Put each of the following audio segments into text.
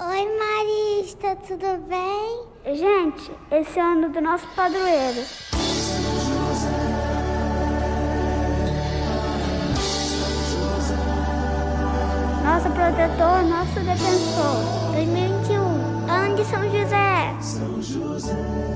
Oi, Marista, tudo bem? Gente, esse é o ano do nosso padroeiro. Nosso protetor, nosso defensor. 2021, ano de São José. São José.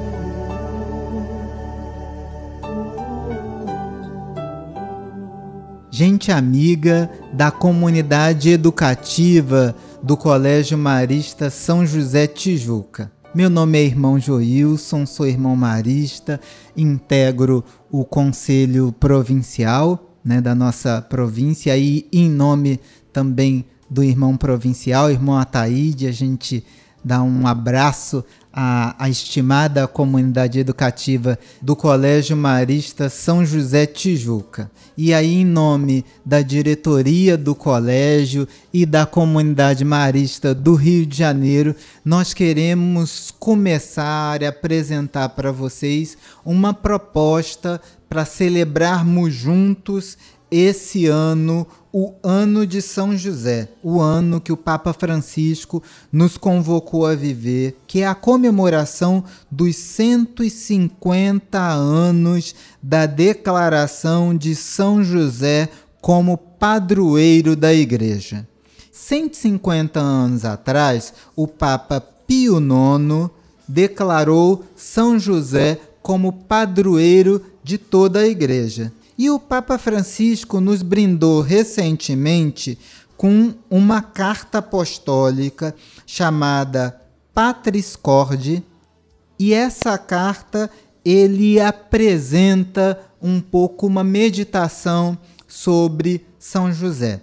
gente amiga da comunidade educativa do Colégio Marista São José Tijuca. Meu nome é irmão Joilson, sou irmão marista, integro o Conselho Provincial né, da nossa província e em nome também do irmão provincial, irmão Ataíde, a gente dá um abraço à, à, estimada comunidade educativa do Colégio Marista São José Tijuca. E aí, em nome da diretoria do colégio e da comunidade marista do Rio de Janeiro, nós queremos começar a apresentar para vocês uma proposta para celebrarmos juntos esse ano o ano de São José, o ano que o Papa Francisco nos convocou a viver, que é a comemoração dos 150 anos da declaração de São José como padroeiro da Igreja. 150 anos atrás, o Papa Pio IX declarou São José como padroeiro de toda a Igreja. E o Papa Francisco nos brindou recentemente com uma carta apostólica chamada Patris Corde, e essa carta ele apresenta um pouco uma meditação sobre São José.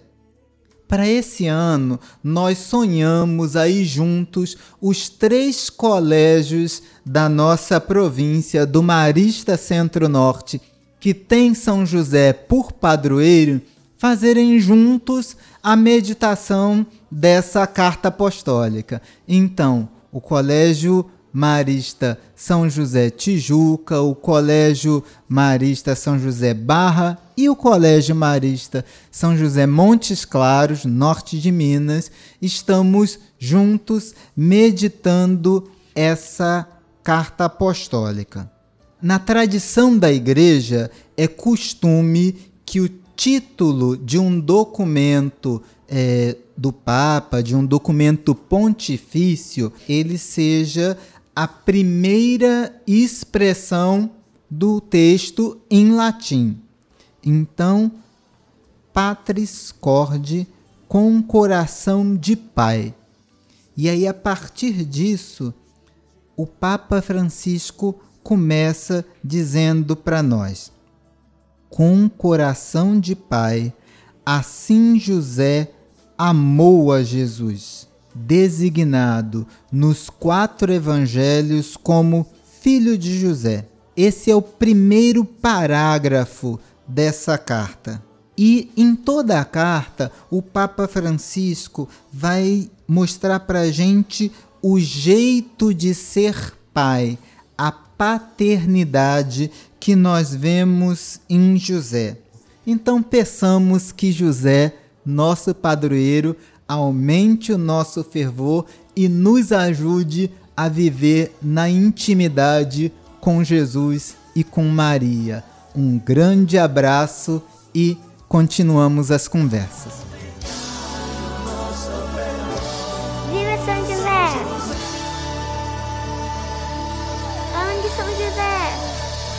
Para esse ano, nós sonhamos aí juntos os três colégios da nossa província do Marista Centro-Norte que tem São José por padroeiro fazerem juntos a meditação dessa carta apostólica. Então, o Colégio Marista São José Tijuca, o Colégio Marista São José Barra e o Colégio Marista São José Montes Claros, norte de Minas, estamos juntos meditando essa carta apostólica. Na tradição da igreja, é costume que o título de um documento é, do Papa, de um documento pontifício, ele seja a primeira expressão do texto em latim. Então, Patris Corde, com coração de pai. E aí, a partir disso, o Papa Francisco começa dizendo para nós: Com coração de pai, assim José amou a Jesus, designado nos quatro evangelhos como filho de José. Esse é o primeiro parágrafo dessa carta. E em toda a carta, o Papa Francisco vai mostrar para a gente o jeito de ser pai, a paternidade que nós vemos em José. Então peçamos que José, nosso padroeiro, aumente o nosso fervor e nos ajude a viver na intimidade com Jesus e com Maria. Um grande abraço e continuamos as conversas.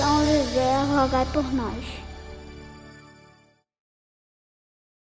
São José, rogai por nós.